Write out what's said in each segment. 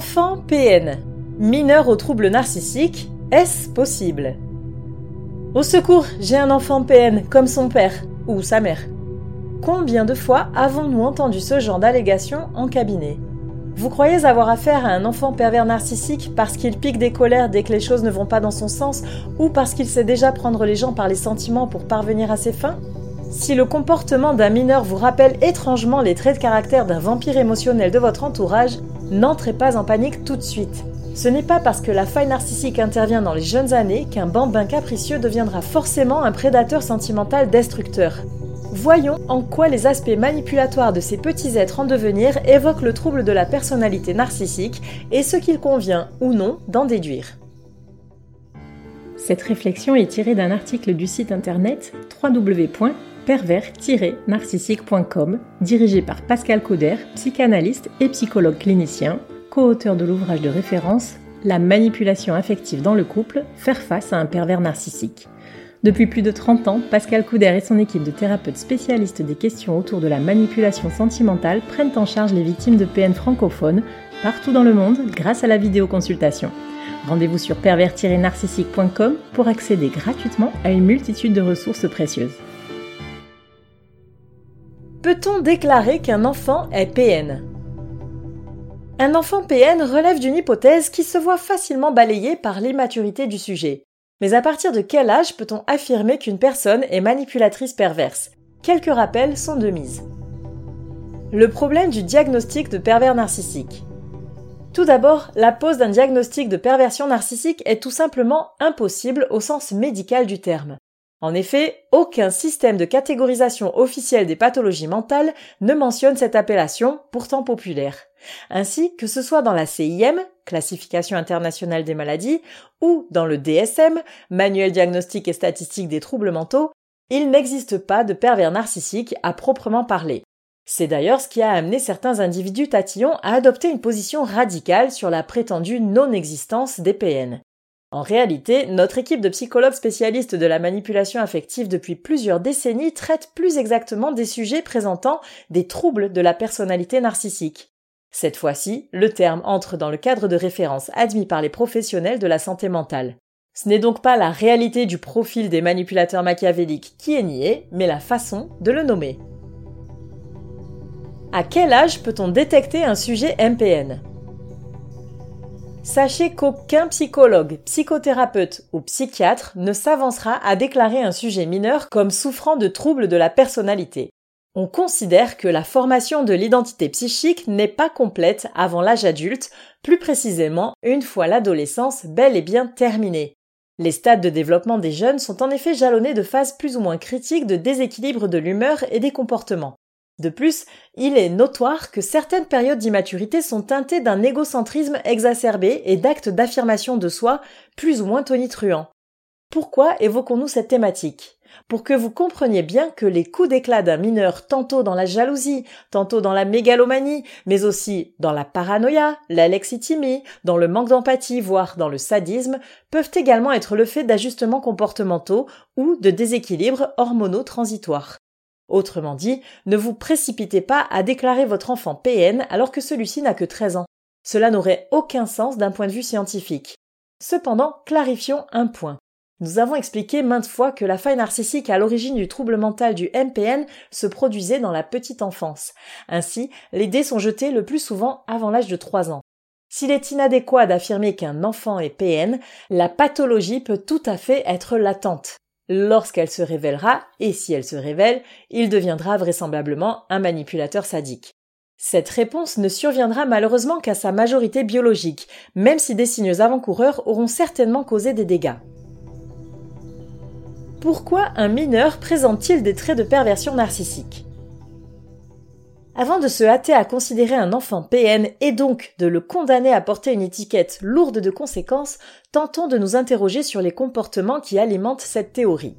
Enfant PN, mineur aux troubles narcissiques, est-ce possible? Au secours, j'ai un enfant PN comme son père ou sa mère. Combien de fois avons-nous entendu ce genre d'allégations en cabinet? Vous croyez avoir affaire à un enfant pervers narcissique parce qu'il pique des colères dès que les choses ne vont pas dans son sens ou parce qu'il sait déjà prendre les gens par les sentiments pour parvenir à ses fins? Si le comportement d'un mineur vous rappelle étrangement les traits de caractère d'un vampire émotionnel de votre entourage, n'entrez pas en panique tout de suite. Ce n'est pas parce que la faille narcissique intervient dans les jeunes années qu'un bambin capricieux deviendra forcément un prédateur sentimental destructeur. Voyons en quoi les aspects manipulatoires de ces petits êtres en devenir évoquent le trouble de la personnalité narcissique et ce qu'il convient ou non d'en déduire. Cette réflexion est tirée d'un article du site internet www pervers-narcissique.com, dirigé par Pascal Cauder, psychanalyste et psychologue clinicien, co-auteur de l'ouvrage de référence La manipulation affective dans le couple, faire face à un pervers narcissique. Depuis plus de 30 ans, Pascal Couder et son équipe de thérapeutes spécialistes des questions autour de la manipulation sentimentale prennent en charge les victimes de PN francophones partout dans le monde grâce à la vidéoconsultation. Rendez-vous sur pervers-narcissique.com pour accéder gratuitement à une multitude de ressources précieuses. Peut-on déclarer qu'un enfant est PN Un enfant PN relève d'une hypothèse qui se voit facilement balayée par l'immaturité du sujet. Mais à partir de quel âge peut-on affirmer qu'une personne est manipulatrice perverse? Quelques rappels sont de mise. Le problème du diagnostic de pervers narcissique. Tout d'abord, la pose d'un diagnostic de perversion narcissique est tout simplement impossible au sens médical du terme. En effet, aucun système de catégorisation officielle des pathologies mentales ne mentionne cette appellation, pourtant populaire. Ainsi, que ce soit dans la CIM, Classification internationale des maladies, ou dans le DSM, Manuel diagnostique et statistique des troubles mentaux, il n'existe pas de pervers narcissique à proprement parler. C'est d'ailleurs ce qui a amené certains individus tatillons à adopter une position radicale sur la prétendue non-existence des PN. En réalité, notre équipe de psychologues spécialistes de la manipulation affective depuis plusieurs décennies traite plus exactement des sujets présentant des troubles de la personnalité narcissique. Cette fois-ci, le terme entre dans le cadre de référence admis par les professionnels de la santé mentale. Ce n'est donc pas la réalité du profil des manipulateurs machiavéliques qui est niée, mais la façon de le nommer. À quel âge peut-on détecter un sujet MPN Sachez qu'aucun psychologue, psychothérapeute ou psychiatre ne s'avancera à déclarer un sujet mineur comme souffrant de troubles de la personnalité. On considère que la formation de l'identité psychique n'est pas complète avant l'âge adulte, plus précisément une fois l'adolescence bel et bien terminée. Les stades de développement des jeunes sont en effet jalonnés de phases plus ou moins critiques de déséquilibre de l'humeur et des comportements. De plus, il est notoire que certaines périodes d'immaturité sont teintées d'un égocentrisme exacerbé et d'actes d'affirmation de soi plus ou moins tonitruants. Pourquoi évoquons-nous cette thématique? Pour que vous compreniez bien que les coups d'éclat d'un mineur tantôt dans la jalousie, tantôt dans la mégalomanie, mais aussi dans la paranoïa, l'alexithymie, dans le manque d'empathie, voire dans le sadisme, peuvent également être le fait d'ajustements comportementaux ou de déséquilibres hormonaux transitoires. Autrement dit, ne vous précipitez pas à déclarer votre enfant PN alors que celui-ci n'a que 13 ans. Cela n'aurait aucun sens d'un point de vue scientifique. Cependant, clarifions un point. Nous avons expliqué maintes fois que la faille narcissique à l'origine du trouble mental du MPN se produisait dans la petite enfance. Ainsi, les dés sont jetés le plus souvent avant l'âge de 3 ans. S'il est inadéquat d'affirmer qu'un enfant est PN, la pathologie peut tout à fait être latente. Lorsqu'elle se révélera, et si elle se révèle, il deviendra vraisemblablement un manipulateur sadique. Cette réponse ne surviendra malheureusement qu'à sa majorité biologique, même si des signes avant-coureurs auront certainement causé des dégâts. Pourquoi un mineur présente-t-il des traits de perversion narcissique? Avant de se hâter à considérer un enfant PN et donc de le condamner à porter une étiquette lourde de conséquences, tentons de nous interroger sur les comportements qui alimentent cette théorie.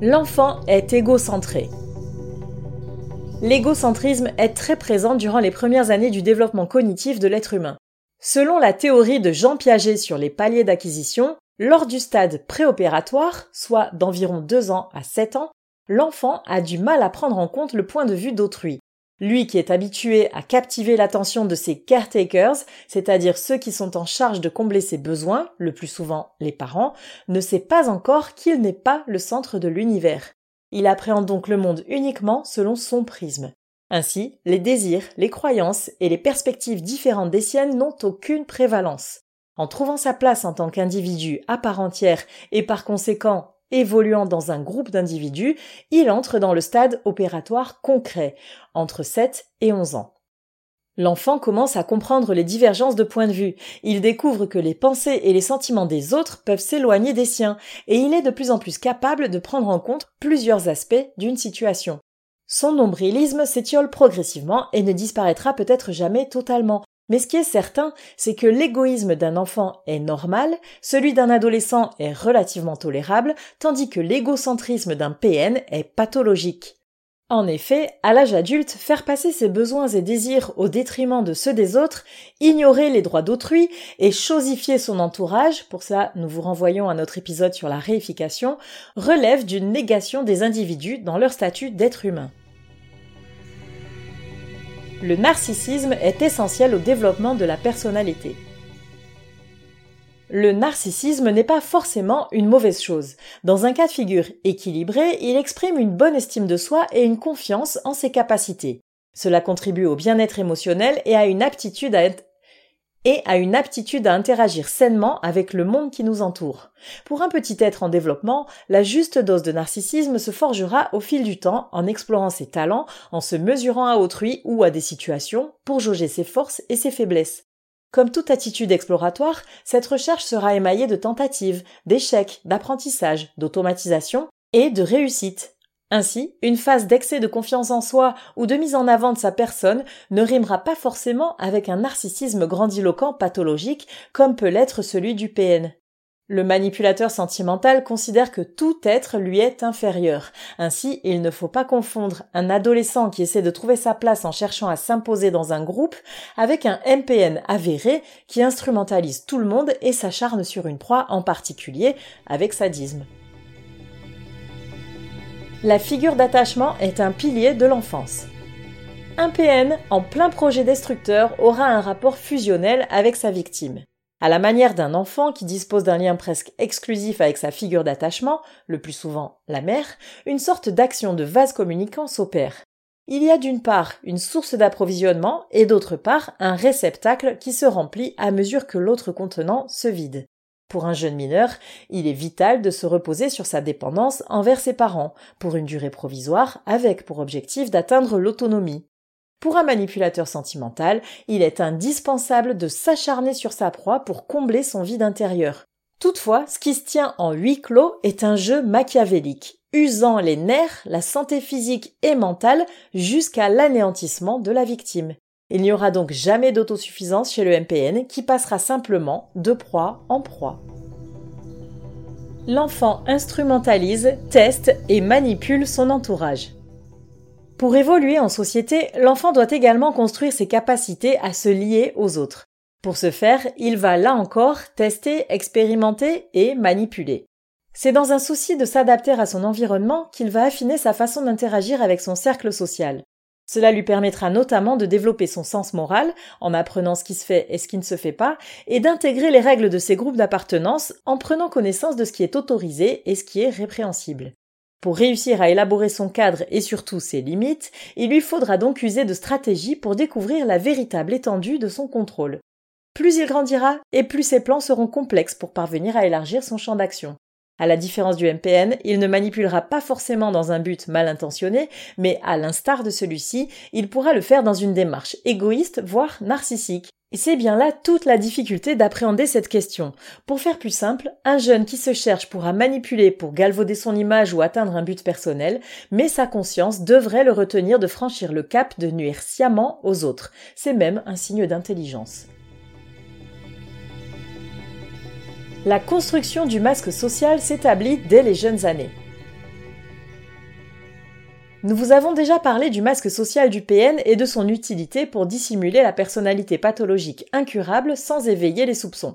L'enfant est égocentré. L'égocentrisme est très présent durant les premières années du développement cognitif de l'être humain. Selon la théorie de Jean Piaget sur les paliers d'acquisition, lors du stade préopératoire, soit d'environ 2 ans à 7 ans, l'enfant a du mal à prendre en compte le point de vue d'autrui. Lui qui est habitué à captiver l'attention de ses caretakers, c'est-à-dire ceux qui sont en charge de combler ses besoins, le plus souvent les parents, ne sait pas encore qu'il n'est pas le centre de l'univers. Il appréhende donc le monde uniquement selon son prisme. Ainsi, les désirs, les croyances et les perspectives différentes des siennes n'ont aucune prévalence. En trouvant sa place en tant qu'individu à part entière et par conséquent évoluant dans un groupe d'individus, il entre dans le stade opératoire concret, entre 7 et 11 ans. L'enfant commence à comprendre les divergences de point de vue, il découvre que les pensées et les sentiments des autres peuvent s'éloigner des siens, et il est de plus en plus capable de prendre en compte plusieurs aspects d'une situation. Son nombrilisme s'étiole progressivement et ne disparaîtra peut-être jamais totalement, mais ce qui est certain, c'est que l'égoïsme d'un enfant est normal, celui d'un adolescent est relativement tolérable, tandis que l'égocentrisme d'un PN est pathologique. En effet, à l'âge adulte, faire passer ses besoins et désirs au détriment de ceux des autres, ignorer les droits d'autrui et chosifier son entourage, pour cela nous vous renvoyons à notre épisode sur la réification, relève d'une négation des individus dans leur statut d'être humain. Le narcissisme est essentiel au développement de la personnalité. Le narcissisme n'est pas forcément une mauvaise chose. Dans un cas de figure équilibré, il exprime une bonne estime de soi et une confiance en ses capacités. Cela contribue au bien-être émotionnel et à une aptitude à être et à une aptitude à interagir sainement avec le monde qui nous entoure. Pour un petit être en développement, la juste dose de narcissisme se forgera au fil du temps en explorant ses talents, en se mesurant à autrui ou à des situations pour jauger ses forces et ses faiblesses. Comme toute attitude exploratoire, cette recherche sera émaillée de tentatives, d'échecs, d'apprentissage, d'automatisation et de réussites. Ainsi, une phase d'excès de confiance en soi ou de mise en avant de sa personne ne rimera pas forcément avec un narcissisme grandiloquent pathologique comme peut l'être celui du PN. Le manipulateur sentimental considère que tout être lui est inférieur. Ainsi, il ne faut pas confondre un adolescent qui essaie de trouver sa place en cherchant à s'imposer dans un groupe avec un MPN avéré qui instrumentalise tout le monde et s'acharne sur une proie en particulier avec sadisme. La figure d'attachement est un pilier de l'enfance. Un PN en plein projet destructeur aura un rapport fusionnel avec sa victime. À la manière d'un enfant qui dispose d'un lien presque exclusif avec sa figure d'attachement, le plus souvent la mère, une sorte d'action de vase communicant s'opère. Il y a d'une part une source d'approvisionnement et d'autre part un réceptacle qui se remplit à mesure que l'autre contenant se vide. Pour un jeune mineur, il est vital de se reposer sur sa dépendance envers ses parents, pour une durée provisoire, avec pour objectif d'atteindre l'autonomie. Pour un manipulateur sentimental, il est indispensable de s'acharner sur sa proie pour combler son vide intérieur. Toutefois, ce qui se tient en huis clos est un jeu machiavélique, usant les nerfs, la santé physique et mentale jusqu'à l'anéantissement de la victime. Il n'y aura donc jamais d'autosuffisance chez le MPN qui passera simplement de proie en proie. L'enfant instrumentalise, teste et manipule son entourage. Pour évoluer en société, l'enfant doit également construire ses capacités à se lier aux autres. Pour ce faire, il va là encore tester, expérimenter et manipuler. C'est dans un souci de s'adapter à son environnement qu'il va affiner sa façon d'interagir avec son cercle social. Cela lui permettra notamment de développer son sens moral en apprenant ce qui se fait et ce qui ne se fait pas, et d'intégrer les règles de ses groupes d'appartenance en prenant connaissance de ce qui est autorisé et ce qui est répréhensible. Pour réussir à élaborer son cadre et surtout ses limites, il lui faudra donc user de stratégies pour découvrir la véritable étendue de son contrôle. Plus il grandira, et plus ses plans seront complexes pour parvenir à élargir son champ d'action. À la différence du MPN, il ne manipulera pas forcément dans un but mal intentionné, mais à l'instar de celui-ci, il pourra le faire dans une démarche égoïste, voire narcissique. Et c'est bien là toute la difficulté d'appréhender cette question. Pour faire plus simple, un jeune qui se cherche pourra manipuler pour galvauder son image ou atteindre un but personnel, mais sa conscience devrait le retenir de franchir le cap de nuire sciemment aux autres. C'est même un signe d'intelligence. La construction du masque social s'établit dès les jeunes années. Nous vous avons déjà parlé du masque social du PN et de son utilité pour dissimuler la personnalité pathologique incurable sans éveiller les soupçons.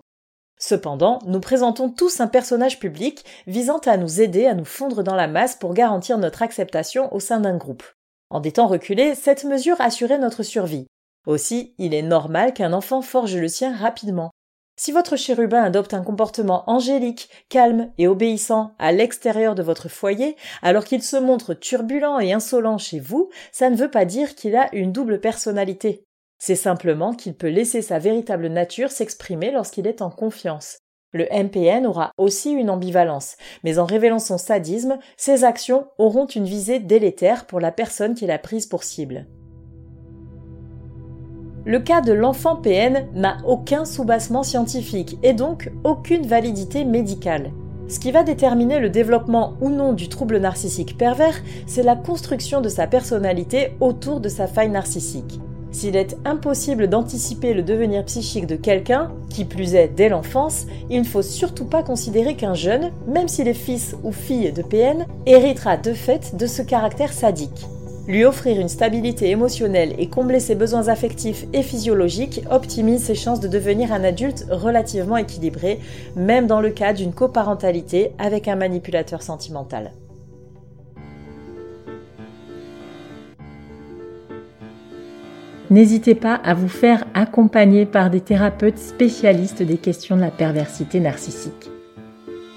Cependant, nous présentons tous un personnage public visant à nous aider à nous fondre dans la masse pour garantir notre acceptation au sein d'un groupe. En des temps reculés, cette mesure assurait notre survie. Aussi, il est normal qu'un enfant forge le sien rapidement. Si votre chérubin adopte un comportement angélique, calme et obéissant à l'extérieur de votre foyer, alors qu'il se montre turbulent et insolent chez vous, ça ne veut pas dire qu'il a une double personnalité. C'est simplement qu'il peut laisser sa véritable nature s'exprimer lorsqu'il est en confiance. Le MPN aura aussi une ambivalence, mais en révélant son sadisme, ses actions auront une visée délétère pour la personne qu'il a prise pour cible. Le cas de l'enfant PN n'a aucun soubassement scientifique et donc aucune validité médicale. Ce qui va déterminer le développement ou non du trouble narcissique pervers, c'est la construction de sa personnalité autour de sa faille narcissique. S'il est impossible d'anticiper le devenir psychique de quelqu'un, qui plus est dès l'enfance, il ne faut surtout pas considérer qu'un jeune, même s'il est fils ou fille de PN, héritera de fait de ce caractère sadique. Lui offrir une stabilité émotionnelle et combler ses besoins affectifs et physiologiques optimise ses chances de devenir un adulte relativement équilibré, même dans le cas d'une coparentalité avec un manipulateur sentimental. N'hésitez pas à vous faire accompagner par des thérapeutes spécialistes des questions de la perversité narcissique.